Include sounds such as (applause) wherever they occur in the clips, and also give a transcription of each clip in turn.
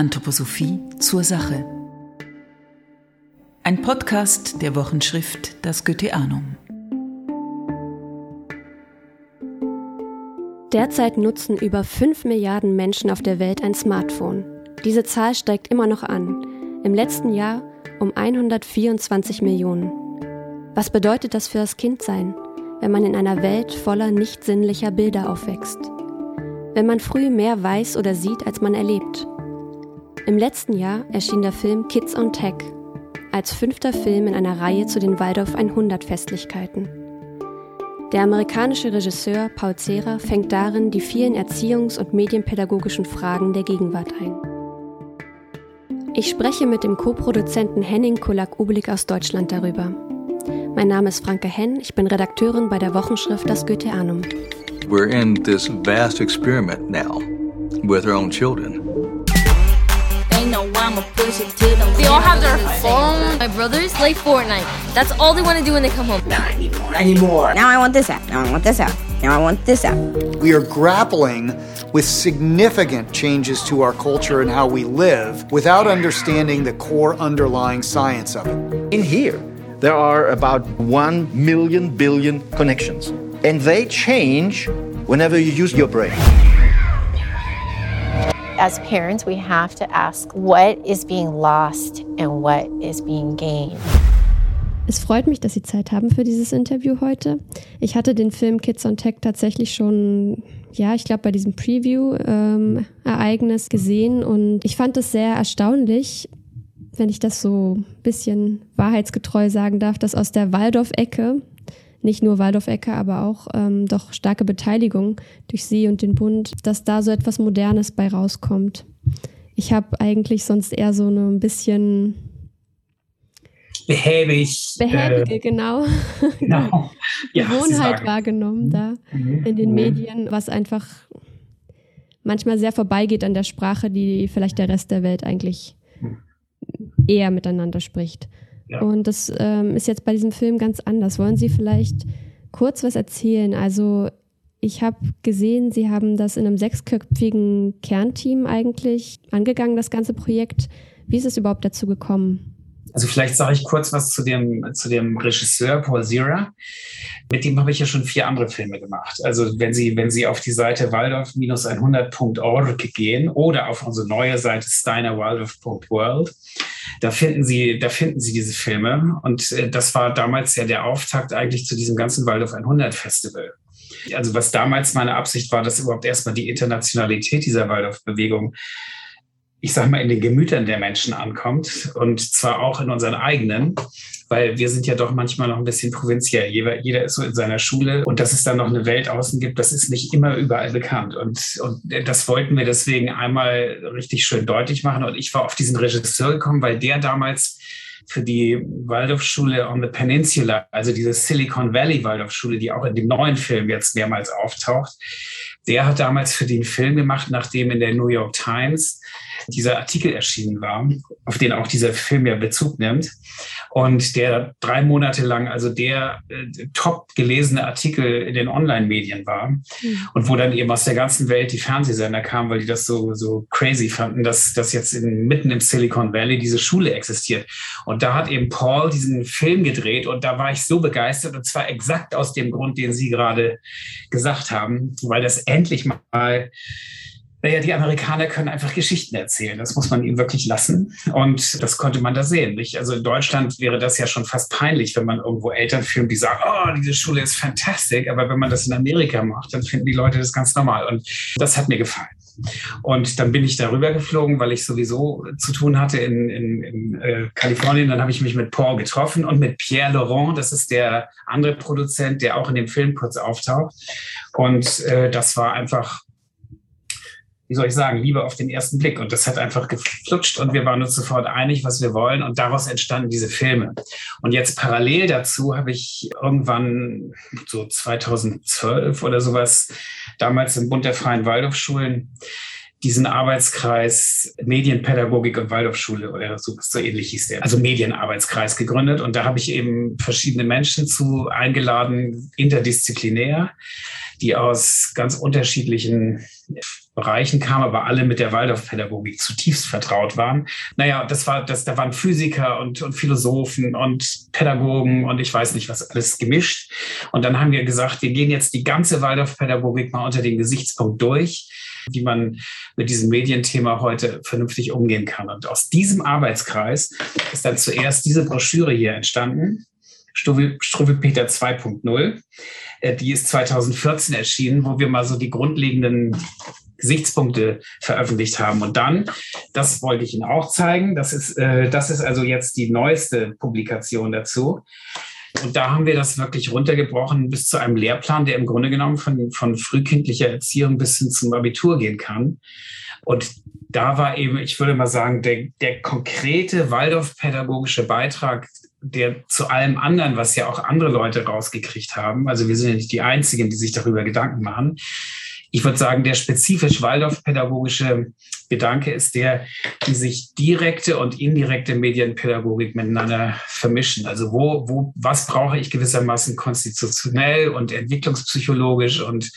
Anthroposophie zur Sache. Ein Podcast der Wochenschrift Das Goetheanum. Derzeit nutzen über 5 Milliarden Menschen auf der Welt ein Smartphone. Diese Zahl steigt immer noch an. Im letzten Jahr um 124 Millionen. Was bedeutet das für das Kindsein, wenn man in einer Welt voller nicht sinnlicher Bilder aufwächst? Wenn man früh mehr weiß oder sieht, als man erlebt? Im letzten Jahr erschien der Film Kids on Tech als fünfter Film in einer Reihe zu den Waldorf 100 Festlichkeiten. Der amerikanische Regisseur Paul Zehrer fängt darin die vielen erziehungs- und medienpädagogischen Fragen der Gegenwart ein. Ich spreche mit dem Co-Produzenten Henning Kulak-Ublik aus Deutschland darüber. Mein Name ist Franke Henn, ich bin Redakteurin bei der Wochenschrift Das Goetheanum. We're in this vast experiment now with our own children. They all have their phone. My brothers play Fortnite. That's all they want to do when they come home. Not anymore. Anymore. Now I want this app. Now I want this app. Now I want this app. We are grappling with significant changes to our culture and how we live without understanding the core underlying science of it. In here, there are about 1 million billion connections, and they change whenever you use your brain. As parents, we have to ask what is being lost and what is being gained. Es freut mich, dass Sie Zeit haben für dieses Interview heute. Ich hatte den Film Kids on Tech tatsächlich schon, ja, ich glaube, bei diesem Preview-Ereignis ähm, gesehen und ich fand es sehr erstaunlich, wenn ich das so ein bisschen wahrheitsgetreu sagen darf, dass aus der Waldorf-Ecke nicht nur Waldorf-Ecke, aber auch ähm, doch starke Beteiligung durch Sie und den Bund, dass da so etwas Modernes bei rauskommt. Ich habe eigentlich sonst eher so eine ein bisschen behäbig. Behäbige, äh, genau. (laughs) genau. (laughs) Ja, Gewohnheit wahrgenommen da mhm. in den mhm. Medien, was einfach manchmal sehr vorbeigeht an der Sprache, die vielleicht der Rest der Welt eigentlich mhm. eher miteinander spricht. Und das ähm, ist jetzt bei diesem Film ganz anders. Wollen Sie vielleicht kurz was erzählen? Also ich habe gesehen, Sie haben das in einem sechsköpfigen Kernteam eigentlich angegangen, das ganze Projekt. Wie ist es überhaupt dazu gekommen? Also vielleicht sage ich kurz was zu dem, zu dem Regisseur Paul Zira. Mit dem habe ich ja schon vier andere Filme gemacht. Also wenn Sie, wenn Sie auf die Seite waldorf-100.org gehen oder auf unsere neue Seite steinerwaldorf.world, da finden Sie, da finden Sie diese Filme. Und äh, das war damals ja der Auftakt eigentlich zu diesem ganzen Waldorf 100 Festival. Also was damals meine Absicht war, dass überhaupt erstmal die Internationalität dieser Waldorf-Bewegung ich sag mal, in den Gemütern der Menschen ankommt und zwar auch in unseren eigenen, weil wir sind ja doch manchmal noch ein bisschen provinziell. Jeder, jeder ist so in seiner Schule und dass es dann noch eine Welt außen gibt, das ist nicht immer überall bekannt. Und, und das wollten wir deswegen einmal richtig schön deutlich machen. Und ich war auf diesen Regisseur gekommen, weil der damals für die Waldorfschule on the Peninsula, also diese Silicon Valley Waldorfschule, die auch in dem neuen Film jetzt mehrmals auftaucht, der hat damals für den Film gemacht, nachdem in der New York Times dieser Artikel erschienen war, auf den auch dieser Film ja Bezug nimmt. Und der drei Monate lang also der äh, top gelesene Artikel in den Online-Medien war. Mhm. Und wo dann eben aus der ganzen Welt die Fernsehsender kamen, weil die das so, so crazy fanden, dass, dass jetzt in, mitten im Silicon Valley diese Schule existiert. Und da hat eben Paul diesen Film gedreht und da war ich so begeistert und zwar exakt aus dem Grund, den Sie gerade gesagt haben, weil das endlich mal naja, die Amerikaner können einfach Geschichten erzählen. Das muss man ihnen wirklich lassen. Und das konnte man da sehen. Nicht? Also in Deutschland wäre das ja schon fast peinlich, wenn man irgendwo Eltern filmt, die sagen, oh, diese Schule ist fantastisch. Aber wenn man das in Amerika macht, dann finden die Leute das ganz normal. Und das hat mir gefallen. Und dann bin ich darüber geflogen, weil ich sowieso zu tun hatte in, in, in äh, Kalifornien. Dann habe ich mich mit Paul getroffen und mit Pierre Laurent, das ist der andere Produzent, der auch in dem Film kurz auftaucht. Und äh, das war einfach wie soll ich sagen, Liebe auf den ersten Blick. Und das hat einfach geflutscht und wir waren uns sofort einig, was wir wollen. Und daraus entstanden diese Filme. Und jetzt parallel dazu habe ich irgendwann so 2012 oder sowas, damals im Bund der Freien Waldorfschulen, diesen Arbeitskreis Medienpädagogik und Waldorfschule oder so, so ähnlich hieß der, also Medienarbeitskreis gegründet. Und da habe ich eben verschiedene Menschen zu eingeladen, interdisziplinär die aus ganz unterschiedlichen Bereichen kamen, aber alle mit der Waldorfpädagogik zutiefst vertraut waren. Naja, das war, das, da waren Physiker und, und Philosophen und Pädagogen und ich weiß nicht was alles gemischt. Und dann haben wir gesagt, wir gehen jetzt die ganze Waldorfpädagogik mal unter dem Gesichtspunkt durch wie man mit diesem Medienthema heute vernünftig umgehen kann. Und aus diesem Arbeitskreis ist dann zuerst diese Broschüre hier entstanden, Struwelpeter 2.0. Äh, die ist 2014 erschienen, wo wir mal so die grundlegenden Gesichtspunkte veröffentlicht haben. Und dann, das wollte ich Ihnen auch zeigen, das ist, äh, das ist also jetzt die neueste Publikation dazu. Und da haben wir das wirklich runtergebrochen bis zu einem Lehrplan, der im Grunde genommen von, von frühkindlicher Erziehung bis hin zum Abitur gehen kann. Und da war eben, ich würde mal sagen, der, der konkrete Waldorf-pädagogische Beitrag der zu allem anderen, was ja auch andere Leute rausgekriegt haben, also wir sind ja nicht die Einzigen, die sich darüber Gedanken machen. Ich würde sagen, der spezifisch Waldorf-pädagogische Gedanke ist der, die sich direkte und indirekte Medienpädagogik miteinander vermischen. Also wo, wo, was brauche ich gewissermaßen konstitutionell und entwicklungspsychologisch und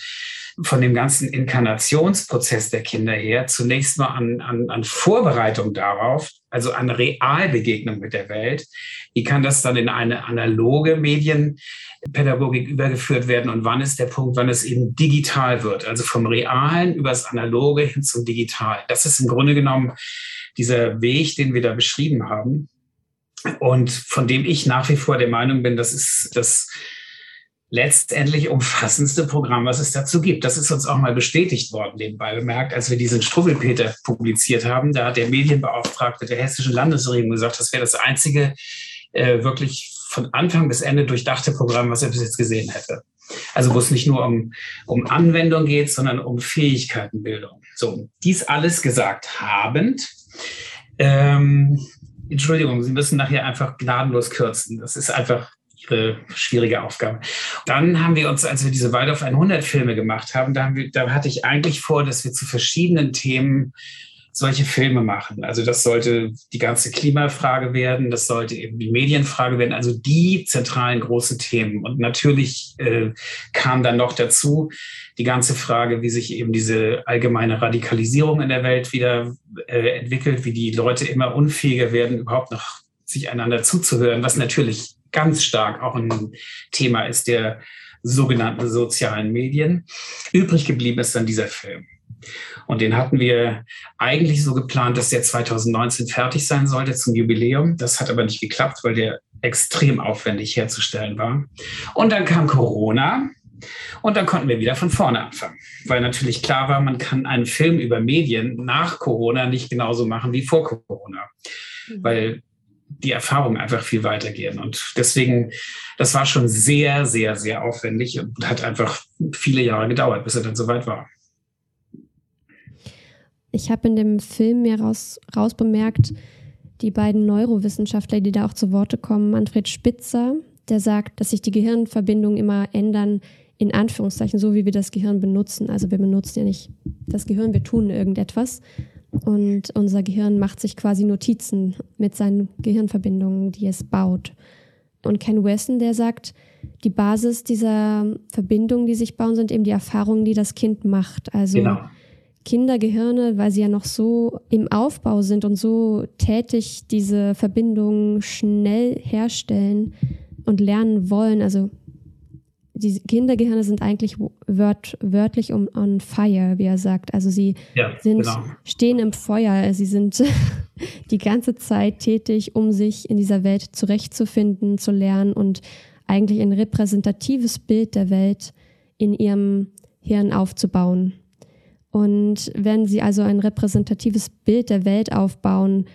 von dem ganzen Inkarnationsprozess der Kinder her zunächst mal an, an, an Vorbereitung darauf, also an Realbegegnung mit der Welt. Wie kann das dann in eine analoge Medienpädagogik übergeführt werden und wann ist der Punkt, wann es eben digital wird? Also vom Realen über das Analoge hin zum Digitalen. Das ist im Grunde genommen dieser Weg, den wir da beschrieben haben und von dem ich nach wie vor der Meinung bin, das ist das letztendlich umfassendste Programm, was es dazu gibt. Das ist uns auch mal bestätigt worden, nebenbei bemerkt, als wir diesen Struwwelpeter publiziert haben. Da hat der Medienbeauftragte der hessischen Landesregierung gesagt, das wäre das einzige äh, wirklich von Anfang bis Ende durchdachte Programm, was er bis jetzt gesehen hätte. Also wo es nicht nur um, um Anwendung geht, sondern um Fähigkeitenbildung. So, dies alles gesagt habend, ähm, Entschuldigung, Sie müssen nachher einfach gnadenlos kürzen. Das ist einfach ihre schwierige Aufgabe. Dann haben wir uns, als wir diese Waldorf 100 Filme gemacht haben, da, haben wir, da hatte ich eigentlich vor, dass wir zu verschiedenen Themen solche Filme machen. Also das sollte die ganze Klimafrage werden, das sollte eben die Medienfrage werden, also die zentralen großen Themen. Und natürlich äh, kam dann noch dazu die ganze Frage, wie sich eben diese allgemeine Radikalisierung in der Welt wieder äh, entwickelt, wie die Leute immer unfähiger werden, überhaupt noch sich einander zuzuhören, was natürlich ganz stark auch ein Thema ist der sogenannten sozialen Medien. Übrig geblieben ist dann dieser Film. Und den hatten wir eigentlich so geplant, dass der 2019 fertig sein sollte zum Jubiläum. Das hat aber nicht geklappt, weil der extrem aufwendig herzustellen war. Und dann kam Corona und dann konnten wir wieder von vorne anfangen, weil natürlich klar war, man kann einen Film über Medien nach Corona nicht genauso machen wie vor Corona, mhm. weil die Erfahrungen einfach viel weitergehen. Und deswegen, das war schon sehr, sehr, sehr aufwendig und hat einfach viele Jahre gedauert, bis er dann soweit war. Ich habe in dem Film mir raus, raus bemerkt, die beiden Neurowissenschaftler, die da auch zu Worte kommen, Manfred Spitzer, der sagt, dass sich die Gehirnverbindungen immer ändern, in Anführungszeichen, so wie wir das Gehirn benutzen. Also wir benutzen ja nicht das Gehirn, wir tun irgendetwas, und unser Gehirn macht sich quasi Notizen mit seinen Gehirnverbindungen, die es baut. Und Ken Wesson, der sagt, die Basis dieser Verbindungen, die sich bauen, sind eben die Erfahrungen, die das Kind macht. Also genau. Kindergehirne, weil sie ja noch so im Aufbau sind und so tätig diese Verbindungen schnell herstellen und lernen wollen. Also die Kindergehirne sind eigentlich wört, wörtlich um, on fire, wie er sagt. Also sie ja, sind, genau. stehen im Feuer, sie sind (laughs) die ganze Zeit tätig, um sich in dieser Welt zurechtzufinden, zu lernen und eigentlich ein repräsentatives Bild der Welt in ihrem Hirn aufzubauen. Und wenn sie also ein repräsentatives Bild der Welt aufbauen,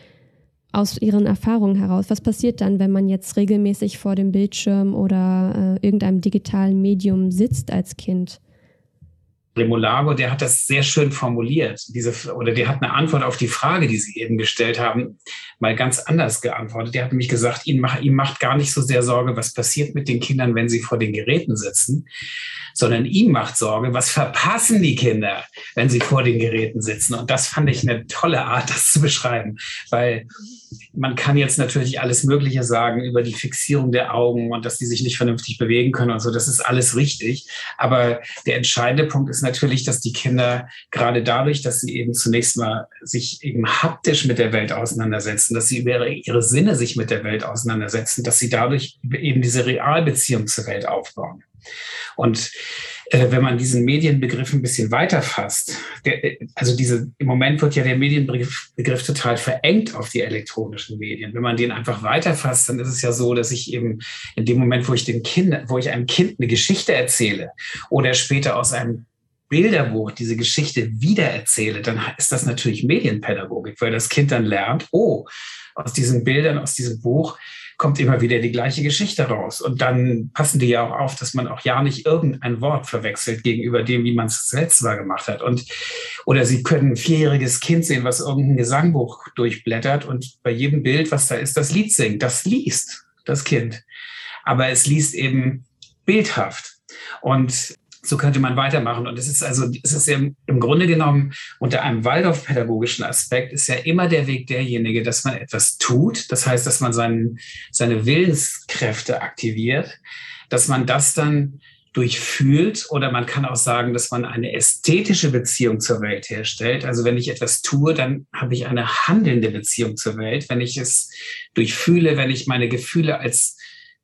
aus Ihren Erfahrungen heraus, was passiert dann, wenn man jetzt regelmäßig vor dem Bildschirm oder äh, irgendeinem digitalen Medium sitzt als Kind? Remolago, der hat das sehr schön formuliert. Diese, oder der hat eine Antwort auf die Frage, die Sie eben gestellt haben, mal ganz anders geantwortet. Der hat nämlich gesagt, ihm, mach, ihm macht gar nicht so sehr Sorge, was passiert mit den Kindern, wenn sie vor den Geräten sitzen, sondern ihm macht Sorge, was verpassen die Kinder, wenn sie vor den Geräten sitzen. Und das fand ich eine tolle Art, das zu beschreiben, weil man kann jetzt natürlich alles Mögliche sagen über die Fixierung der Augen und dass die sich nicht vernünftig bewegen können und so. Das ist alles richtig. Aber der entscheidende Punkt ist natürlich, dass die Kinder gerade dadurch, dass sie eben zunächst mal sich eben haptisch mit der Welt auseinandersetzen, dass sie über ihre Sinne sich mit der Welt auseinandersetzen, dass sie dadurch eben diese Realbeziehung zur Welt aufbauen. Und wenn man diesen Medienbegriff ein bisschen weiter fasst, der, äh, also diese, im Moment wird ja der Medienbegriff Begriff total verengt auf die elektronischen Medien. Wenn man den einfach weiterfasst, dann ist es ja so, dass ich eben in dem Moment, wo ich dem Kind, wo ich einem Kind eine Geschichte erzähle oder später aus einem Bilderbuch diese Geschichte wiedererzähle, dann ist das natürlich Medienpädagogik, weil das Kind dann lernt, oh, aus diesen Bildern, aus diesem Buch kommt immer wieder die gleiche Geschichte raus. Und dann passen die ja auch auf, dass man auch ja nicht irgendein Wort verwechselt gegenüber dem, wie man es selbst mal gemacht hat. Und, oder sie können ein vierjähriges Kind sehen, was irgendein Gesangbuch durchblättert und bei jedem Bild, was da ist, das Lied singt. Das liest das Kind. Aber es liest eben bildhaft. Und so könnte man weitermachen. Und es ist also, es ist ja im Grunde genommen unter einem Waldorf-pädagogischen Aspekt ist ja immer der Weg derjenige, dass man etwas tut. Das heißt, dass man seinen, seine Willenskräfte aktiviert, dass man das dann durchfühlt oder man kann auch sagen, dass man eine ästhetische Beziehung zur Welt herstellt. Also wenn ich etwas tue, dann habe ich eine handelnde Beziehung zur Welt. Wenn ich es durchfühle, wenn ich meine Gefühle als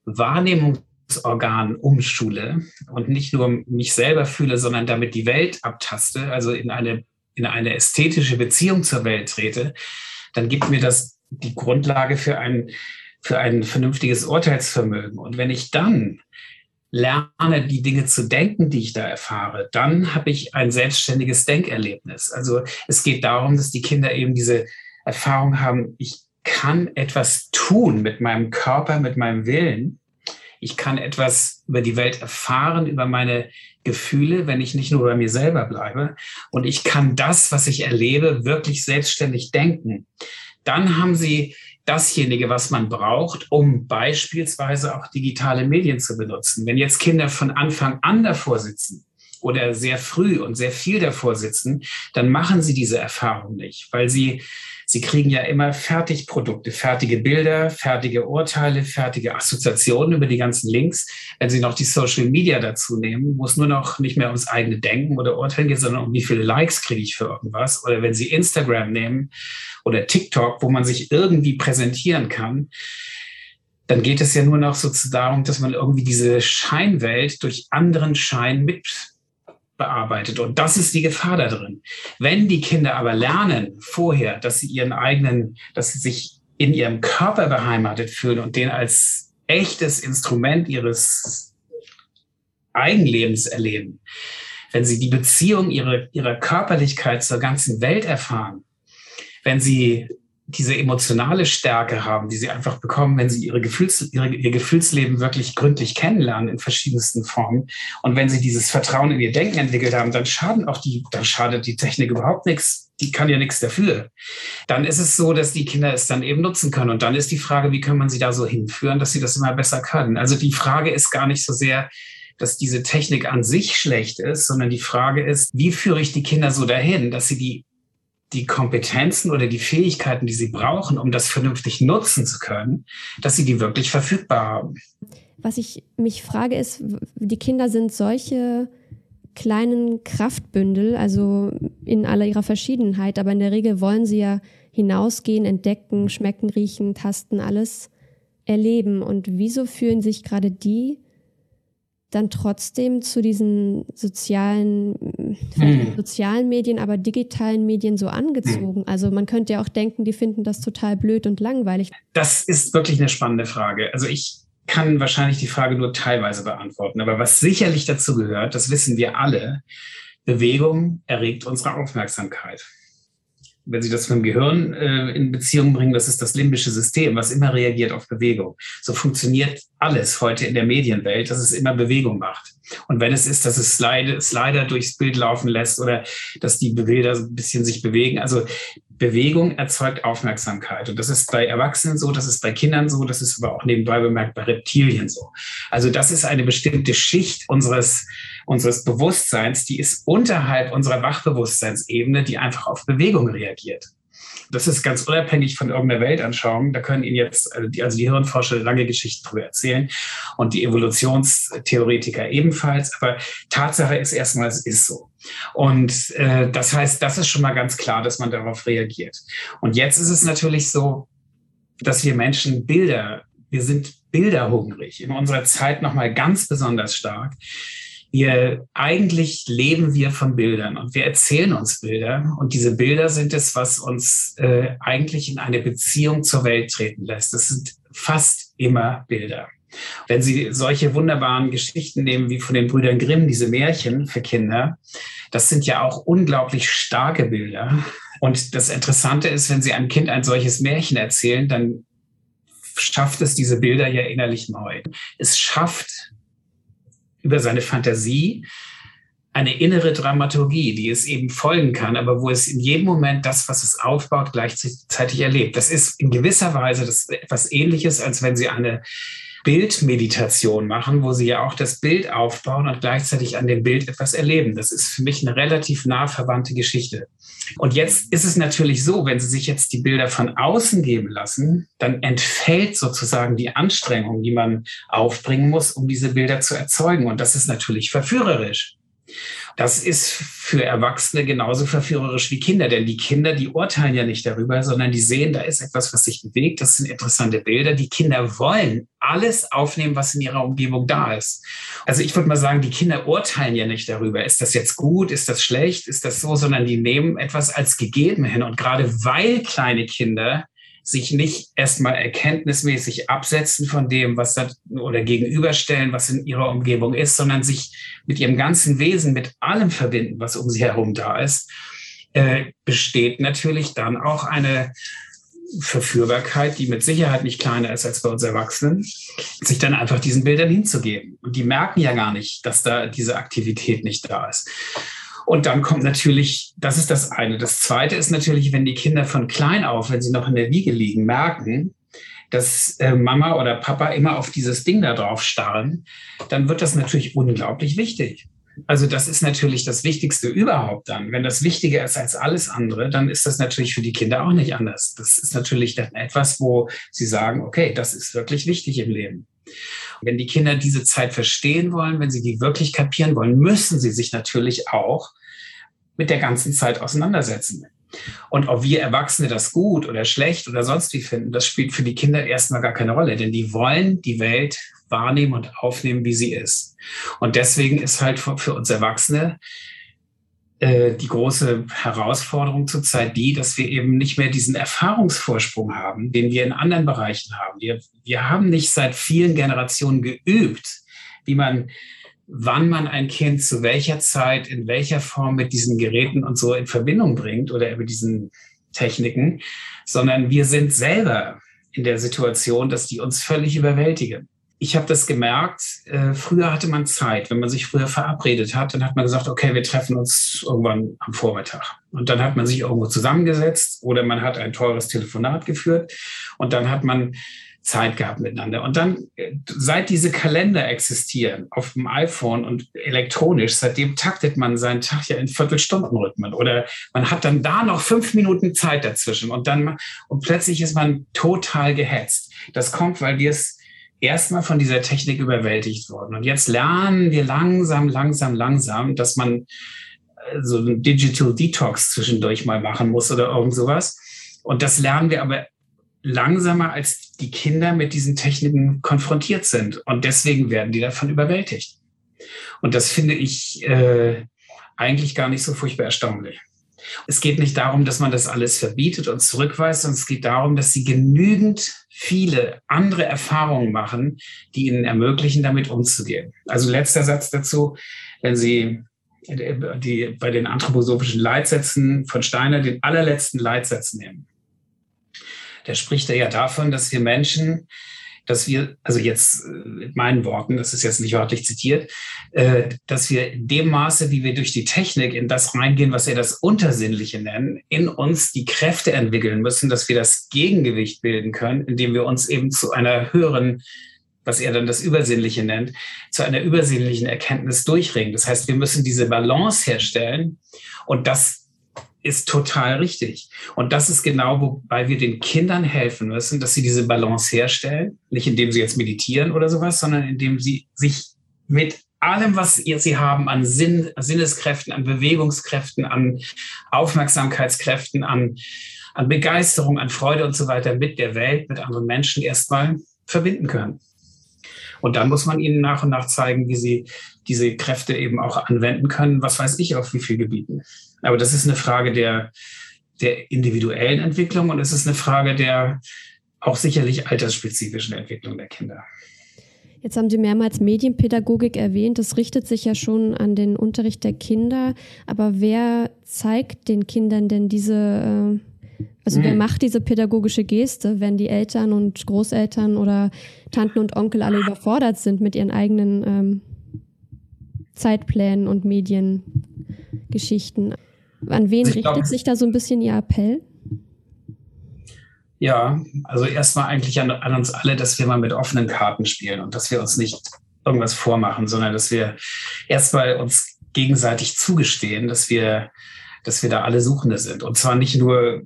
Wahrnehmung Organ umschule und nicht nur mich selber fühle, sondern damit die Welt abtaste, also in eine, in eine ästhetische Beziehung zur Welt trete, dann gibt mir das die Grundlage für ein, für ein vernünftiges Urteilsvermögen. Und wenn ich dann lerne, die Dinge zu denken, die ich da erfahre, dann habe ich ein selbstständiges Denkerlebnis. Also es geht darum, dass die Kinder eben diese Erfahrung haben, ich kann etwas tun mit meinem Körper, mit meinem Willen ich kann etwas über die Welt erfahren, über meine Gefühle, wenn ich nicht nur bei mir selber bleibe. Und ich kann das, was ich erlebe, wirklich selbstständig denken. Dann haben Sie dasjenige, was man braucht, um beispielsweise auch digitale Medien zu benutzen. Wenn jetzt Kinder von Anfang an davor sitzen, oder sehr früh und sehr viel davor sitzen, dann machen sie diese Erfahrung nicht, weil sie Sie kriegen ja immer Fertigprodukte, fertige Bilder, fertige Urteile, fertige Assoziationen über die ganzen Links. Wenn Sie noch die Social Media dazu nehmen, wo es nur noch nicht mehr ums eigene Denken oder Urteilen geht, sondern um wie viele Likes kriege ich für irgendwas. Oder wenn Sie Instagram nehmen oder TikTok, wo man sich irgendwie präsentieren kann, dann geht es ja nur noch so darum, dass man irgendwie diese Scheinwelt durch anderen Schein mit bearbeitet. Und das ist die Gefahr da drin. Wenn die Kinder aber lernen vorher, dass sie ihren eigenen, dass sie sich in ihrem Körper beheimatet fühlen und den als echtes Instrument ihres Eigenlebens erleben, wenn sie die Beziehung ihrer, ihrer Körperlichkeit zur ganzen Welt erfahren, wenn sie diese emotionale Stärke haben, die sie einfach bekommen, wenn sie ihre Gefühls, ihre, ihr Gefühlsleben wirklich gründlich kennenlernen in verschiedensten Formen. Und wenn sie dieses Vertrauen in ihr Denken entwickelt haben, dann schaden auch die, dann schadet die Technik überhaupt nichts. Die kann ja nichts dafür. Dann ist es so, dass die Kinder es dann eben nutzen können. Und dann ist die Frage, wie kann man sie da so hinführen, dass sie das immer besser können? Also die Frage ist gar nicht so sehr, dass diese Technik an sich schlecht ist, sondern die Frage ist, wie führe ich die Kinder so dahin, dass sie die die Kompetenzen oder die Fähigkeiten, die sie brauchen, um das vernünftig nutzen zu können, dass sie die wirklich verfügbar haben. Was ich mich frage, ist, die Kinder sind solche kleinen Kraftbündel, also in aller ihrer Verschiedenheit, aber in der Regel wollen sie ja hinausgehen, entdecken, schmecken, riechen, tasten, alles erleben. Und wieso fühlen sich gerade die dann trotzdem zu diesen sozialen, hm. sozialen Medien, aber digitalen Medien so angezogen? Hm. Also man könnte ja auch denken, die finden das total blöd und langweilig. Das ist wirklich eine spannende Frage. Also ich kann wahrscheinlich die Frage nur teilweise beantworten. Aber was sicherlich dazu gehört, das wissen wir alle, Bewegung erregt unsere Aufmerksamkeit. Wenn Sie das mit dem Gehirn äh, in Beziehung bringen, das ist das limbische System, was immer reagiert auf Bewegung. So funktioniert alles heute in der Medienwelt, dass es immer Bewegung macht. Und wenn es ist, dass es Slide, Slider durchs Bild laufen lässt oder dass die Bilder ein bisschen sich bewegen, also Bewegung erzeugt Aufmerksamkeit. Und das ist bei Erwachsenen so, das ist bei Kindern so, das ist aber auch nebenbei bemerkt bei Reptilien so. Also das ist eine bestimmte Schicht unseres, unseres Bewusstseins, die ist unterhalb unserer Wachbewusstseinsebene, die einfach auf Bewegung reagiert. Das ist ganz unabhängig von irgendeiner Weltanschauung. Da können Ihnen jetzt, also die, also die Hirnforscher lange Geschichten drüber erzählen und die Evolutionstheoretiker ebenfalls. Aber Tatsache ist erstmal, es ist so. Und äh, das heißt, das ist schon mal ganz klar, dass man darauf reagiert. Und jetzt ist es natürlich so, dass wir Menschen Bilder, wir sind bilderhungrig, in unserer Zeit nochmal ganz besonders stark wir eigentlich leben wir von Bildern und wir erzählen uns Bilder und diese Bilder sind es, was uns äh, eigentlich in eine Beziehung zur Welt treten lässt. Das sind fast immer Bilder. Wenn Sie solche wunderbaren Geschichten nehmen wie von den Brüdern Grimm, diese Märchen für Kinder, das sind ja auch unglaublich starke Bilder. Und das Interessante ist, wenn Sie einem Kind ein solches Märchen erzählen, dann schafft es diese Bilder ja innerlich neu. Es schafft über seine Fantasie eine innere Dramaturgie, die es eben folgen kann, aber wo es in jedem Moment das, was es aufbaut, gleichzeitig erlebt. Das ist in gewisser Weise das etwas ähnliches, als wenn Sie eine Bildmeditation machen, wo Sie ja auch das Bild aufbauen und gleichzeitig an dem Bild etwas erleben. Das ist für mich eine relativ nah verwandte Geschichte. Und jetzt ist es natürlich so, wenn Sie sich jetzt die Bilder von außen geben lassen, dann entfällt sozusagen die Anstrengung, die man aufbringen muss, um diese Bilder zu erzeugen. Und das ist natürlich verführerisch. Das ist für Erwachsene genauso verführerisch wie Kinder, denn die Kinder, die urteilen ja nicht darüber, sondern die sehen, da ist etwas, was sich bewegt, das sind interessante Bilder. Die Kinder wollen alles aufnehmen, was in ihrer Umgebung da ist. Also ich würde mal sagen, die Kinder urteilen ja nicht darüber, ist das jetzt gut, ist das schlecht, ist das so, sondern die nehmen etwas als gegeben hin. Und gerade weil kleine Kinder sich nicht erstmal erkenntnismäßig absetzen von dem, was da oder gegenüberstellen, was in ihrer Umgebung ist, sondern sich mit ihrem ganzen Wesen, mit allem verbinden, was um sie herum da ist, äh, besteht natürlich dann auch eine Verführbarkeit, die mit Sicherheit nicht kleiner ist als bei uns Erwachsenen, sich dann einfach diesen Bildern hinzugeben. Und die merken ja gar nicht, dass da diese Aktivität nicht da ist. Und dann kommt natürlich, das ist das eine. Das zweite ist natürlich, wenn die Kinder von klein auf, wenn sie noch in der Wiege liegen, merken, dass äh, Mama oder Papa immer auf dieses Ding da drauf starren, dann wird das natürlich unglaublich wichtig. Also das ist natürlich das Wichtigste überhaupt dann. Wenn das wichtiger ist als alles andere, dann ist das natürlich für die Kinder auch nicht anders. Das ist natürlich dann etwas, wo sie sagen, okay, das ist wirklich wichtig im Leben. Wenn die Kinder diese Zeit verstehen wollen, wenn sie die wirklich kapieren wollen, müssen sie sich natürlich auch mit der ganzen Zeit auseinandersetzen. Und ob wir Erwachsene das gut oder schlecht oder sonst wie finden, das spielt für die Kinder erstmal gar keine Rolle, denn die wollen die Welt wahrnehmen und aufnehmen, wie sie ist. Und deswegen ist halt für uns Erwachsene die große Herausforderung zurzeit die, dass wir eben nicht mehr diesen Erfahrungsvorsprung haben, den wir in anderen Bereichen haben. Wir, wir haben nicht seit vielen Generationen geübt, wie man, wann man ein Kind zu welcher Zeit, in welcher Form mit diesen Geräten und so in Verbindung bringt oder mit diesen Techniken, sondern wir sind selber in der Situation, dass die uns völlig überwältigen ich habe das gemerkt, äh, früher hatte man Zeit. Wenn man sich früher verabredet hat, dann hat man gesagt, okay, wir treffen uns irgendwann am Vormittag. Und dann hat man sich irgendwo zusammengesetzt oder man hat ein teures Telefonat geführt und dann hat man Zeit gehabt miteinander. Und dann, äh, seit diese Kalender existieren auf dem iPhone und elektronisch, seitdem taktet man seinen Tag ja in Viertelstundenrhythmen oder man hat dann da noch fünf Minuten Zeit dazwischen und dann, und plötzlich ist man total gehetzt. Das kommt, weil wir es erstmal von dieser Technik überwältigt worden. Und jetzt lernen wir langsam, langsam, langsam, dass man äh, so ein Digital Detox zwischendurch mal machen muss oder irgend sowas. Und das lernen wir aber langsamer, als die Kinder mit diesen Techniken konfrontiert sind. Und deswegen werden die davon überwältigt. Und das finde ich äh, eigentlich gar nicht so furchtbar erstaunlich. Es geht nicht darum, dass man das alles verbietet und zurückweist, sondern es geht darum, dass sie genügend viele andere Erfahrungen machen, die ihnen ermöglichen, damit umzugehen. Also letzter Satz dazu, wenn Sie die bei den anthroposophischen Leitsätzen von Steiner den allerletzten Leitsatz nehmen. Der spricht ja davon, dass wir Menschen dass wir, also jetzt äh, mit meinen Worten, das ist jetzt nicht wörtlich zitiert, äh, dass wir in dem Maße, wie wir durch die Technik in das reingehen, was er das Untersinnliche nennen, in uns die Kräfte entwickeln müssen, dass wir das Gegengewicht bilden können, indem wir uns eben zu einer höheren was er dann das Übersinnliche nennt, zu einer übersinnlichen Erkenntnis durchringen. Das heißt, wir müssen diese Balance herstellen und das ist total richtig. Und das ist genau, wobei wir den Kindern helfen müssen, dass sie diese Balance herstellen. Nicht indem sie jetzt meditieren oder sowas, sondern indem sie sich mit allem, was sie haben an Sinn, Sinneskräften, an Bewegungskräften, an Aufmerksamkeitskräften, an, an Begeisterung, an Freude und so weiter mit der Welt, mit anderen Menschen erstmal verbinden können. Und dann muss man ihnen nach und nach zeigen, wie sie diese Kräfte eben auch anwenden können, was weiß ich, auf wie vielen Gebieten. Aber das ist eine Frage der, der individuellen Entwicklung und es ist eine Frage der auch sicherlich altersspezifischen Entwicklung der Kinder. Jetzt haben Sie mehrmals Medienpädagogik erwähnt. Das richtet sich ja schon an den Unterricht der Kinder. Aber wer zeigt den Kindern denn diese, äh, also wer hm. macht diese pädagogische Geste, wenn die Eltern und Großeltern oder Tanten und Onkel alle überfordert sind mit ihren eigenen ähm, Zeitplänen und Mediengeschichten? An wen also richtet glaub, sich da so ein bisschen Ihr Appell? Ja, also erstmal eigentlich an, an, uns alle, dass wir mal mit offenen Karten spielen und dass wir uns nicht irgendwas vormachen, sondern dass wir erstmal uns gegenseitig zugestehen, dass wir, dass wir da alle Suchende sind. Und zwar nicht nur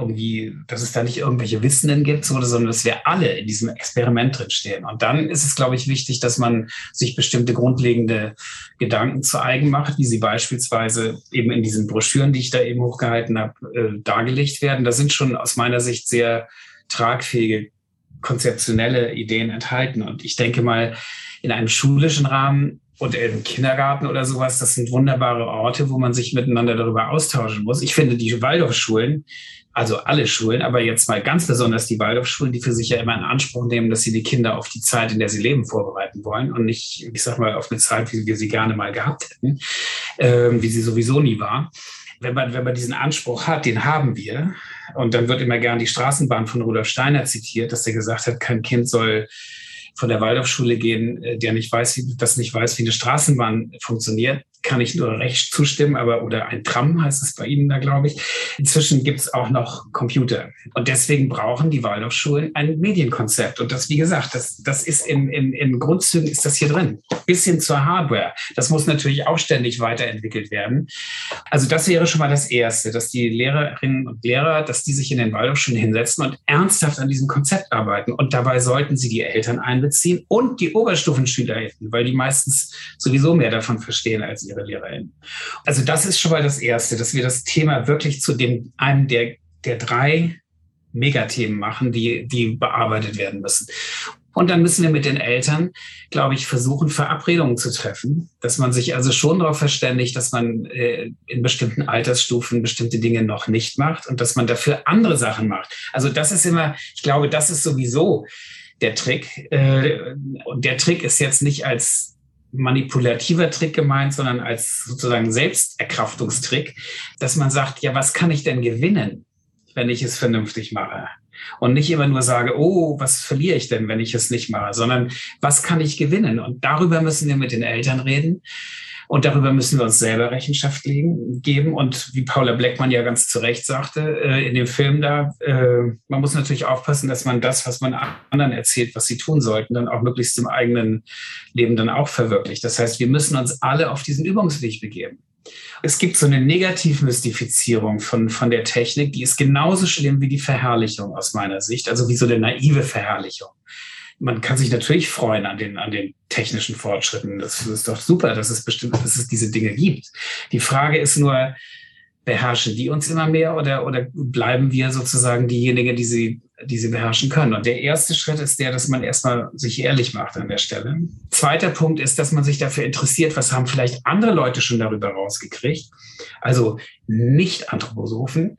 irgendwie, dass es da nicht irgendwelche Wissenden gibt, sondern dass wir alle in diesem Experiment drin stehen. Und dann ist es, glaube ich, wichtig, dass man sich bestimmte grundlegende Gedanken zu eigen macht, wie sie beispielsweise eben in diesen Broschüren, die ich da eben hochgehalten habe, äh, dargelegt werden. Da sind schon aus meiner Sicht sehr tragfähige konzeptionelle Ideen enthalten. Und ich denke mal, in einem schulischen Rahmen und im Kindergarten oder sowas, das sind wunderbare Orte, wo man sich miteinander darüber austauschen muss. Ich finde, die Waldorfschulen also alle Schulen, aber jetzt mal ganz besonders die Waldorfschulen, die für sich ja immer in Anspruch nehmen, dass sie die Kinder auf die Zeit, in der sie leben, vorbereiten wollen und nicht, ich sag mal, auf eine Zeit, wie wir sie gerne mal gehabt hätten, äh, wie sie sowieso nie war. Wenn man, wenn man diesen Anspruch hat, den haben wir. Und dann wird immer gern die Straßenbahn von Rudolf Steiner zitiert, dass er gesagt hat, kein Kind soll von der Waldorfschule gehen, äh, der nicht weiß, wie, das nicht weiß, wie eine Straßenbahn funktioniert, kann ich nur recht zustimmen, aber oder ein Tram heißt es bei Ihnen da, glaube ich. Inzwischen gibt es auch noch Computer. Und deswegen brauchen die Waldorfschulen ein Medienkonzept. Und das, wie gesagt, das, das ist in, in, in Grundzügen ist das hier drin. Bis hin zur Hardware. Das muss natürlich auch ständig weiterentwickelt werden. Also das wäre schon mal das Erste, dass die Lehrerinnen und Lehrer, dass die sich in den Waldorfschulen hinsetzen und ernsthaft an diesem Konzept arbeiten. Und dabei sollten sie die Eltern einbeziehen und die Oberstufenschüler, weil die meistens sowieso mehr davon verstehen als ihre LehrerInnen. Also das ist schon mal das Erste, dass wir das Thema wirklich zu dem, einem der, der drei Megathemen machen, die, die bearbeitet werden müssen. Und dann müssen wir mit den Eltern, glaube ich, versuchen, Verabredungen zu treffen, dass man sich also schon darauf verständigt, dass man äh, in bestimmten Altersstufen bestimmte Dinge noch nicht macht und dass man dafür andere Sachen macht. Also das ist immer, ich glaube, das ist sowieso der Trick. Äh, und der Trick ist jetzt nicht als manipulativer Trick gemeint, sondern als sozusagen Selbsterkraftungstrick, dass man sagt, ja, was kann ich denn gewinnen, wenn ich es vernünftig mache? Und nicht immer nur sage, oh, was verliere ich denn, wenn ich es nicht mache, sondern was kann ich gewinnen? Und darüber müssen wir mit den Eltern reden. Und darüber müssen wir uns selber Rechenschaft legen, geben. Und wie Paula Bleckmann ja ganz zu Recht sagte, äh, in dem Film da, äh, man muss natürlich aufpassen, dass man das, was man anderen erzählt, was sie tun sollten, dann auch möglichst im eigenen Leben dann auch verwirklicht. Das heißt, wir müssen uns alle auf diesen Übungsweg begeben. Es gibt so eine Negativmystifizierung von, von der Technik, die ist genauso schlimm wie die Verherrlichung aus meiner Sicht, also wie so eine naive Verherrlichung man kann sich natürlich freuen an den, an den technischen Fortschritten. Das ist doch super, dass es bestimmt, dass es diese Dinge gibt. Die Frage ist nur, beherrschen die uns immer mehr oder, oder bleiben wir sozusagen diejenigen, die sie, die sie beherrschen können? Und der erste Schritt ist der, dass man erstmal sich ehrlich macht an der Stelle. Zweiter Punkt ist, dass man sich dafür interessiert, was haben vielleicht andere Leute schon darüber rausgekriegt. Also nicht Anthroposophen,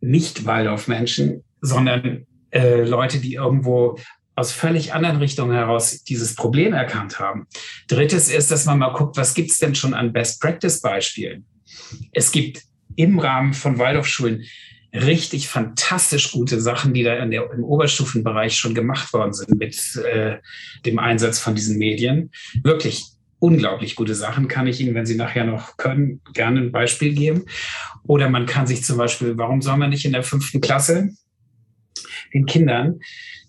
nicht Waldorfmenschen, sondern äh, Leute, die irgendwo aus völlig anderen Richtungen heraus dieses Problem erkannt haben. Drittes ist, dass man mal guckt, was gibt es denn schon an Best-Practice-Beispielen? Es gibt im Rahmen von Waldorfschulen richtig fantastisch gute Sachen, die da der, im Oberstufenbereich schon gemacht worden sind mit äh, dem Einsatz von diesen Medien. Wirklich unglaublich gute Sachen. Kann ich Ihnen, wenn Sie nachher noch können, gerne ein Beispiel geben. Oder man kann sich zum Beispiel, warum soll man nicht in der fünften Klasse den Kindern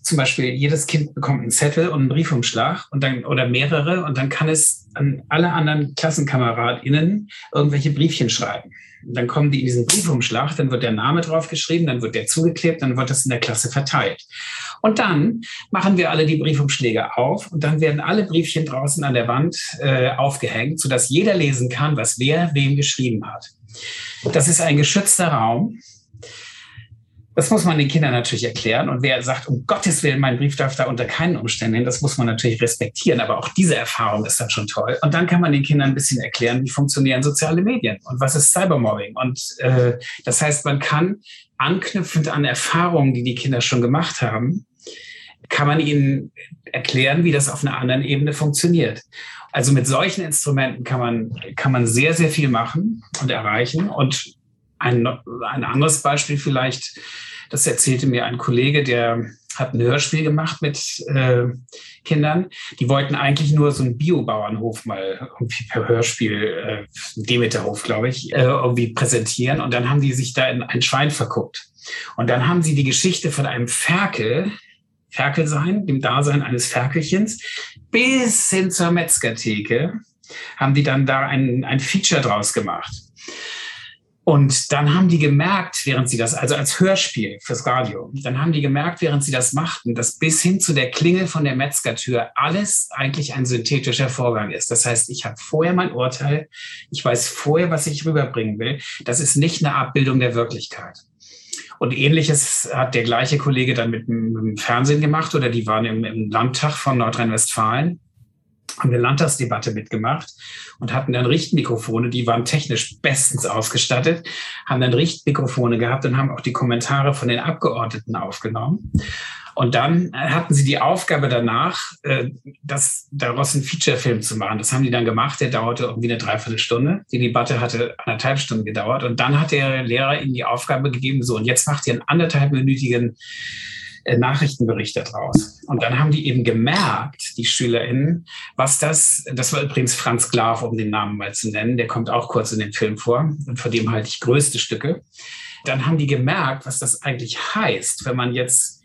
zum Beispiel jedes Kind bekommt einen Zettel und einen Briefumschlag und dann oder mehrere und dann kann es an alle anderen KlassenkameradInnen irgendwelche Briefchen schreiben. Und dann kommen die in diesen Briefumschlag, dann wird der Name drauf geschrieben, dann wird der zugeklebt, dann wird das in der Klasse verteilt. Und dann machen wir alle die Briefumschläge auf und dann werden alle Briefchen draußen an der Wand äh, aufgehängt, sodass jeder lesen kann, was wer wem geschrieben hat. Das ist ein geschützter Raum das muss man den Kindern natürlich erklären. Und wer sagt, um Gottes Willen, mein Brief darf da unter keinen Umständen hin, das muss man natürlich respektieren. Aber auch diese Erfahrung ist dann schon toll. Und dann kann man den Kindern ein bisschen erklären, wie funktionieren soziale Medien und was ist Cybermobbing. Und äh, das heißt, man kann anknüpfend an Erfahrungen, die die Kinder schon gemacht haben, kann man ihnen erklären, wie das auf einer anderen Ebene funktioniert. Also mit solchen Instrumenten kann man, kann man sehr, sehr viel machen und erreichen. Und ein, ein anderes Beispiel vielleicht, das erzählte mir ein Kollege, der hat ein Hörspiel gemacht mit äh, Kindern. Die wollten eigentlich nur so einen Biobauernhof mal irgendwie per Hörspiel, äh, Demeterhof, glaube ich, äh, irgendwie präsentieren. Und dann haben die sich da in ein Schwein verguckt. Und dann haben sie die Geschichte von einem Ferkel, Ferkel sein, dem Dasein eines Ferkelchens, bis hin zur Metzgertheke, haben die dann da ein, ein Feature draus gemacht. Und dann haben die gemerkt, während sie das, also als Hörspiel fürs Radio, dann haben die gemerkt, während sie das machten, dass bis hin zu der Klingel von der Metzgertür alles eigentlich ein synthetischer Vorgang ist. Das heißt, ich habe vorher mein Urteil, ich weiß vorher, was ich rüberbringen will. Das ist nicht eine Abbildung der Wirklichkeit. Und ähnliches hat der gleiche Kollege dann mit dem Fernsehen gemacht oder die waren im, im Landtag von Nordrhein-Westfalen haben eine Landtagsdebatte mitgemacht und hatten dann Richtmikrofone, die waren technisch bestens ausgestattet, haben dann Richtmikrofone gehabt und haben auch die Kommentare von den Abgeordneten aufgenommen. Und dann hatten sie die Aufgabe danach, äh, das, daraus einen Featurefilm zu machen. Das haben die dann gemacht. Der dauerte irgendwie eine Dreiviertelstunde. Die Debatte hatte anderthalb Stunden gedauert. Und dann hat der Lehrer ihnen die Aufgabe gegeben, so, und jetzt macht ihr einen anderthalbminütigen äh, Nachrichtenbericht daraus. Und dann haben die eben gemerkt, die SchülerInnen, was das, das war übrigens Franz Glav, um den Namen mal zu nennen, der kommt auch kurz in dem Film vor und von dem halte ich größte Stücke. Dann haben die gemerkt, was das eigentlich heißt, wenn man jetzt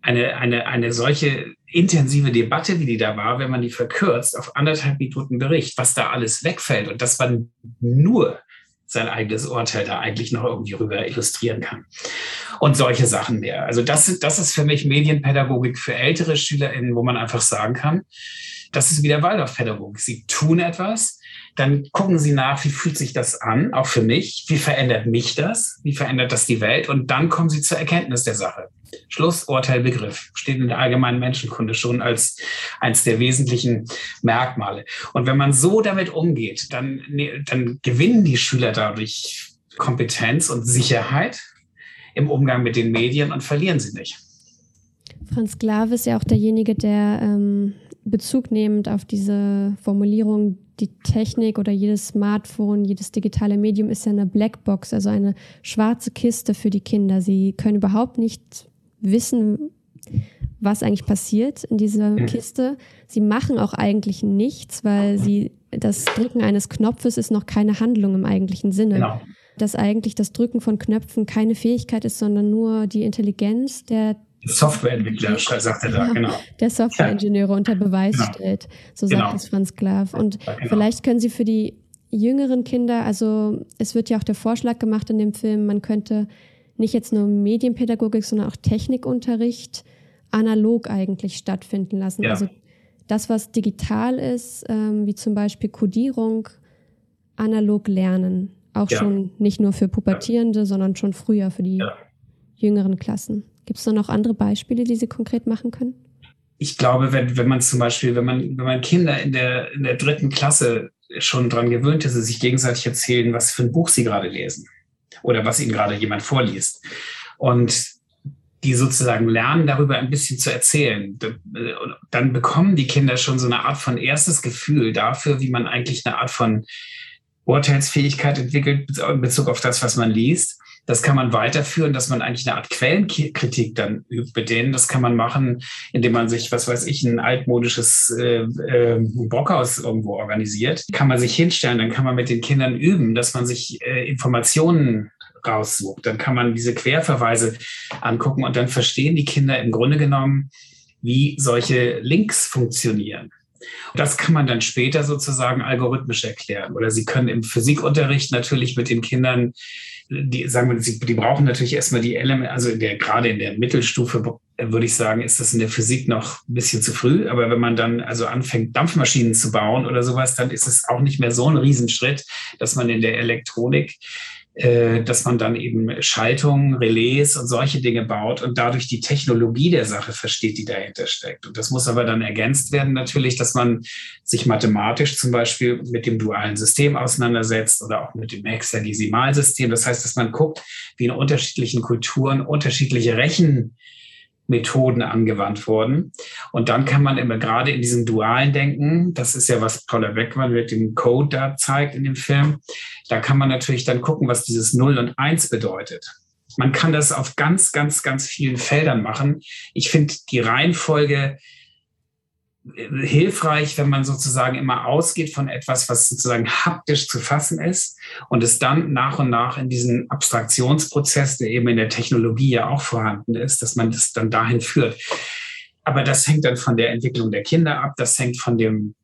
eine, eine, eine solche intensive Debatte, wie die da war, wenn man die verkürzt auf anderthalb Minuten Bericht, was da alles wegfällt und dass man nur sein eigenes Urteil da eigentlich noch irgendwie rüber illustrieren kann. Und solche Sachen mehr. Also das, das ist für mich Medienpädagogik für ältere SchülerInnen, wo man einfach sagen kann, das ist wieder Waldorfpädagogik. Sie tun etwas, dann gucken Sie nach, wie fühlt sich das an, auch für mich, wie verändert mich das, wie verändert das die Welt und dann kommen Sie zur Erkenntnis der Sache. Schluss, Urteil, Begriff steht in der allgemeinen Menschenkunde schon als eines der wesentlichen Merkmale. Und wenn man so damit umgeht, dann, dann gewinnen die Schüler dadurch Kompetenz und Sicherheit im Umgang mit den Medien und verlieren sie nicht. Franz Glave ist ja auch derjenige, der ähm, Bezug nehmend auf diese Formulierung, die Technik oder jedes Smartphone, jedes digitale Medium ist ja eine Blackbox, also eine schwarze Kiste für die Kinder. Sie können überhaupt nicht wissen, was eigentlich passiert in dieser mhm. Kiste. Sie machen auch eigentlich nichts, weil sie das Drücken eines Knopfes ist noch keine Handlung im eigentlichen Sinne. Genau. Dass eigentlich das Drücken von Knöpfen keine Fähigkeit ist, sondern nur die Intelligenz der Softwareentwickler, sagt er da, genau. Der Softwareingenieure unter Beweis genau. stellt, so sagt genau. es Franz Klav. Und ja, genau. vielleicht können Sie für die jüngeren Kinder, also es wird ja auch der Vorschlag gemacht in dem Film, man könnte nicht jetzt nur Medienpädagogik, sondern auch Technikunterricht analog eigentlich stattfinden lassen. Ja. Also das, was digital ist, ähm, wie zum Beispiel Codierung, analog lernen. Auch ja. schon nicht nur für Pubertierende, sondern schon früher für die jüngeren Klassen. Gibt es da noch andere Beispiele, die Sie konkret machen können? Ich glaube, wenn, wenn man zum Beispiel, wenn man, wenn man Kinder in der, in der dritten Klasse schon daran gewöhnt ist, sich gegenseitig erzählen, was für ein Buch sie gerade lesen oder was ihnen gerade jemand vorliest. Und die sozusagen lernen, darüber ein bisschen zu erzählen. Dann bekommen die Kinder schon so eine Art von erstes Gefühl dafür, wie man eigentlich eine Art von Urteilsfähigkeit entwickelt in Bezug auf das, was man liest. Das kann man weiterführen, dass man eigentlich eine Art Quellenkritik dann übt mit denen. Das kann man machen, indem man sich, was weiß ich, ein altmodisches äh, äh, Brockhaus irgendwo organisiert. Kann man sich hinstellen, dann kann man mit den Kindern üben, dass man sich äh, Informationen raussucht. Dann kann man diese Querverweise angucken und dann verstehen die Kinder im Grunde genommen, wie solche Links funktionieren. Das kann man dann später sozusagen algorithmisch erklären. Oder Sie können im Physikunterricht natürlich mit den Kindern, die sagen wir, die brauchen natürlich erstmal die Elemente, also in der, gerade in der Mittelstufe würde ich sagen, ist das in der Physik noch ein bisschen zu früh. Aber wenn man dann also anfängt, Dampfmaschinen zu bauen oder sowas, dann ist es auch nicht mehr so ein Riesenschritt, dass man in der Elektronik dass man dann eben Schaltungen, Relais und solche Dinge baut und dadurch die Technologie der Sache versteht, die dahinter steckt. Und das muss aber dann ergänzt werden natürlich, dass man sich mathematisch zum Beispiel mit dem dualen System auseinandersetzt oder auch mit dem Hexadesimalsystem. Das heißt, dass man guckt, wie in unterschiedlichen Kulturen unterschiedliche Rechen Methoden angewandt wurden. Und dann kann man immer gerade in diesem dualen Denken, das ist ja was Paula Beckmann mit dem Code da zeigt in dem Film, da kann man natürlich dann gucken, was dieses Null und Eins bedeutet. Man kann das auf ganz, ganz, ganz vielen Feldern machen. Ich finde die Reihenfolge hilfreich, wenn man sozusagen immer ausgeht von etwas, was sozusagen haptisch zu fassen ist und es dann nach und nach in diesen Abstraktionsprozess, der eben in der Technologie ja auch vorhanden ist, dass man das dann dahin führt. Aber das hängt dann von der Entwicklung der Kinder ab, das hängt von dem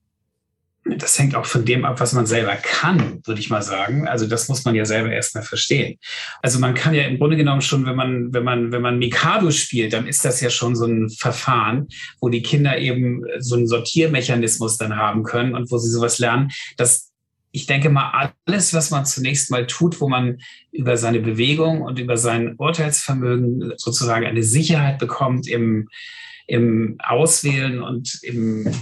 das hängt auch von dem ab, was man selber kann, würde ich mal sagen. Also das muss man ja selber erstmal verstehen. Also man kann ja im Grunde genommen schon, wenn man, wenn man, wenn man Mikado spielt, dann ist das ja schon so ein Verfahren, wo die Kinder eben so einen Sortiermechanismus dann haben können und wo sie sowas lernen, dass ich denke mal, alles, was man zunächst mal tut, wo man über seine Bewegung und über sein Urteilsvermögen sozusagen eine Sicherheit bekommt im, im Auswählen und im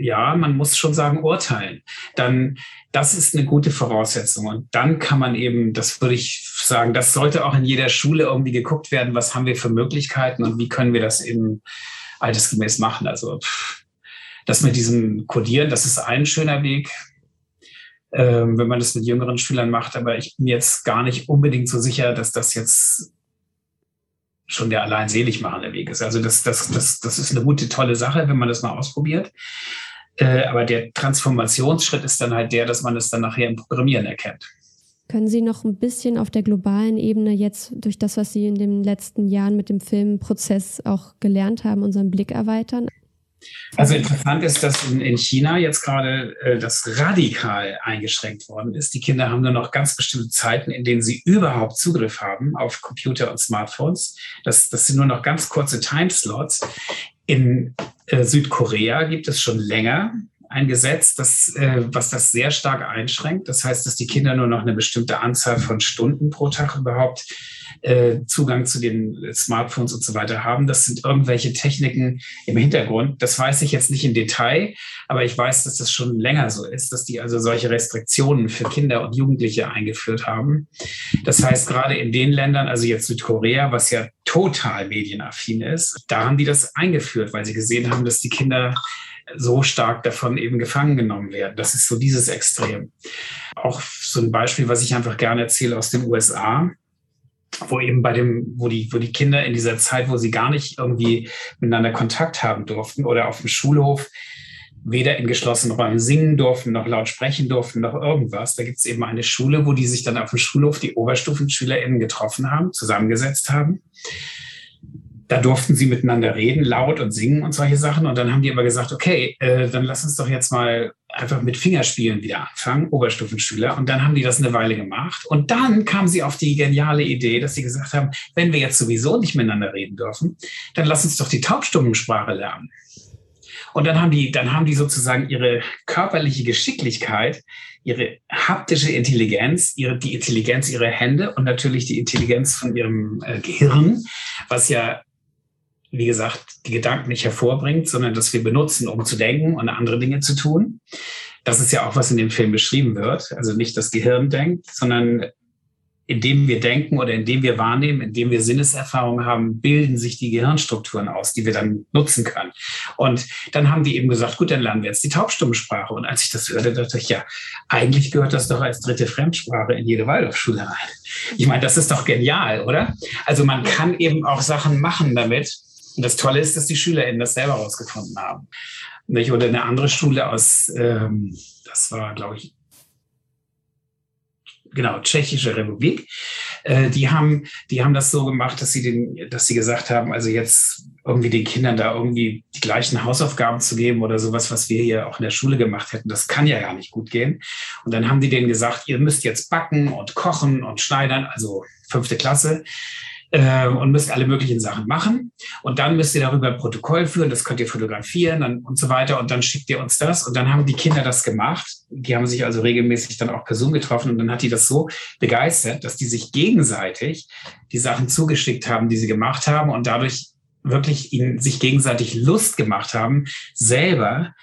ja, man muss schon sagen, urteilen, dann das ist eine gute Voraussetzung. Und dann kann man eben, das würde ich sagen, das sollte auch in jeder Schule irgendwie geguckt werden, was haben wir für Möglichkeiten und wie können wir das eben altersgemäß machen. Also das mit diesem Codieren, das ist ein schöner Weg, ähm, wenn man das mit jüngeren Schülern macht. Aber ich bin jetzt gar nicht unbedingt so sicher, dass das jetzt schon der allein selig machende Weg ist. Also das, das, das, das ist eine gute, tolle Sache, wenn man das mal ausprobiert. Äh, aber der Transformationsschritt ist dann halt der, dass man es dann nachher im Programmieren erkennt. Können Sie noch ein bisschen auf der globalen Ebene jetzt durch das, was Sie in den letzten Jahren mit dem Filmprozess auch gelernt haben, unseren Blick erweitern? Also interessant ist, dass in, in China jetzt gerade äh, das radikal eingeschränkt worden ist. Die Kinder haben nur noch ganz bestimmte Zeiten, in denen sie überhaupt Zugriff haben auf Computer und Smartphones. Das, das sind nur noch ganz kurze Timeslots. In äh, Südkorea gibt es schon länger ein Gesetz, das, äh, was das sehr stark einschränkt. Das heißt, dass die Kinder nur noch eine bestimmte Anzahl von Stunden pro Tag überhaupt äh, Zugang zu den Smartphones und so weiter haben. Das sind irgendwelche Techniken im Hintergrund. Das weiß ich jetzt nicht im Detail, aber ich weiß, dass das schon länger so ist, dass die also solche Restriktionen für Kinder und Jugendliche eingeführt haben. Das heißt, gerade in den Ländern, also jetzt Südkorea, was ja total medienaffin ist, da haben die das eingeführt, weil sie gesehen haben, dass die Kinder so stark davon eben gefangen genommen werden. Das ist so dieses Extrem. Auch so ein Beispiel, was ich einfach gerne erzähle aus den USA wo eben bei dem, wo die, wo die Kinder in dieser Zeit, wo sie gar nicht irgendwie miteinander Kontakt haben durften oder auf dem Schulhof weder in geschlossenen Räumen singen durften, noch laut sprechen durften, noch irgendwas. Da gibt es eben eine Schule, wo die sich dann auf dem Schulhof die OberstufenschülerInnen getroffen haben, zusammengesetzt haben da durften sie miteinander reden, laut und singen und solche Sachen. Und dann haben die aber gesagt, okay, äh, dann lass uns doch jetzt mal einfach mit Fingerspielen wieder anfangen, Oberstufenschüler. Und dann haben die das eine Weile gemacht. Und dann kamen sie auf die geniale Idee, dass sie gesagt haben, wenn wir jetzt sowieso nicht miteinander reden dürfen, dann lass uns doch die Taubstummensprache lernen. Und dann haben die, dann haben die sozusagen ihre körperliche Geschicklichkeit, ihre haptische Intelligenz, ihre, die Intelligenz ihrer Hände und natürlich die Intelligenz von ihrem äh, Gehirn, was ja wie gesagt, die Gedanken nicht hervorbringt, sondern dass wir benutzen, um zu denken und andere Dinge zu tun. Das ist ja auch, was in dem Film beschrieben wird. Also nicht das Gehirn denkt, sondern indem wir denken oder indem wir wahrnehmen, indem wir Sinneserfahrungen haben, bilden sich die Gehirnstrukturen aus, die wir dann nutzen können. Und dann haben die eben gesagt, gut, dann lernen wir jetzt die Taubstummensprache. Und als ich das hörte, dachte ich, ja, eigentlich gehört das doch als dritte Fremdsprache in jede Waldorfschule rein. Ich meine, das ist doch genial, oder? Also man kann eben auch Sachen machen damit. Und das Tolle ist, dass die SchülerInnen das selber rausgefunden haben. Oder eine andere Schule aus, ähm, das war, glaube ich, genau, Tschechische Republik. Äh, die haben, die haben das so gemacht, dass sie den, dass sie gesagt haben, also jetzt irgendwie den Kindern da irgendwie die gleichen Hausaufgaben zu geben oder sowas, was wir hier auch in der Schule gemacht hätten, das kann ja gar nicht gut gehen. Und dann haben die denen gesagt, ihr müsst jetzt backen und kochen und schneidern, also fünfte Klasse äh, und müsst alle möglichen Sachen machen. Und dann müsst ihr darüber ein Protokoll führen, das könnt ihr fotografieren dann, und so weiter. Und dann schickt ihr uns das. Und dann haben die Kinder das gemacht. Die haben sich also regelmäßig dann auch per Zoom getroffen. Und dann hat die das so begeistert, dass die sich gegenseitig die Sachen zugeschickt haben, die sie gemacht haben und dadurch wirklich ihnen sich gegenseitig Lust gemacht haben, selber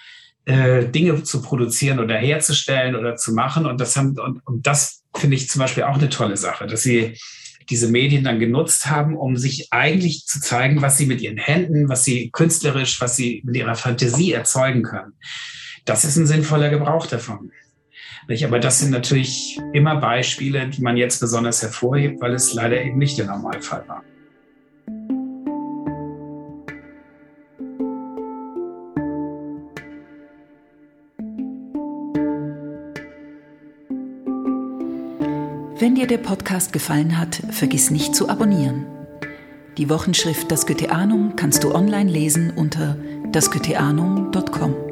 äh, Dinge zu produzieren oder herzustellen oder zu machen. Und das haben, und, und das finde ich zum Beispiel auch eine tolle Sache, dass sie diese Medien dann genutzt haben, um sich eigentlich zu zeigen, was sie mit ihren Händen, was sie künstlerisch, was sie mit ihrer Fantasie erzeugen können. Das ist ein sinnvoller Gebrauch davon. Aber das sind natürlich immer Beispiele, die man jetzt besonders hervorhebt, weil es leider eben nicht der Normalfall war. Wenn dir der Podcast gefallen hat, vergiss nicht zu abonnieren. Die Wochenschrift Das Goetheanum kannst du online lesen unter dasgoetheanum.com.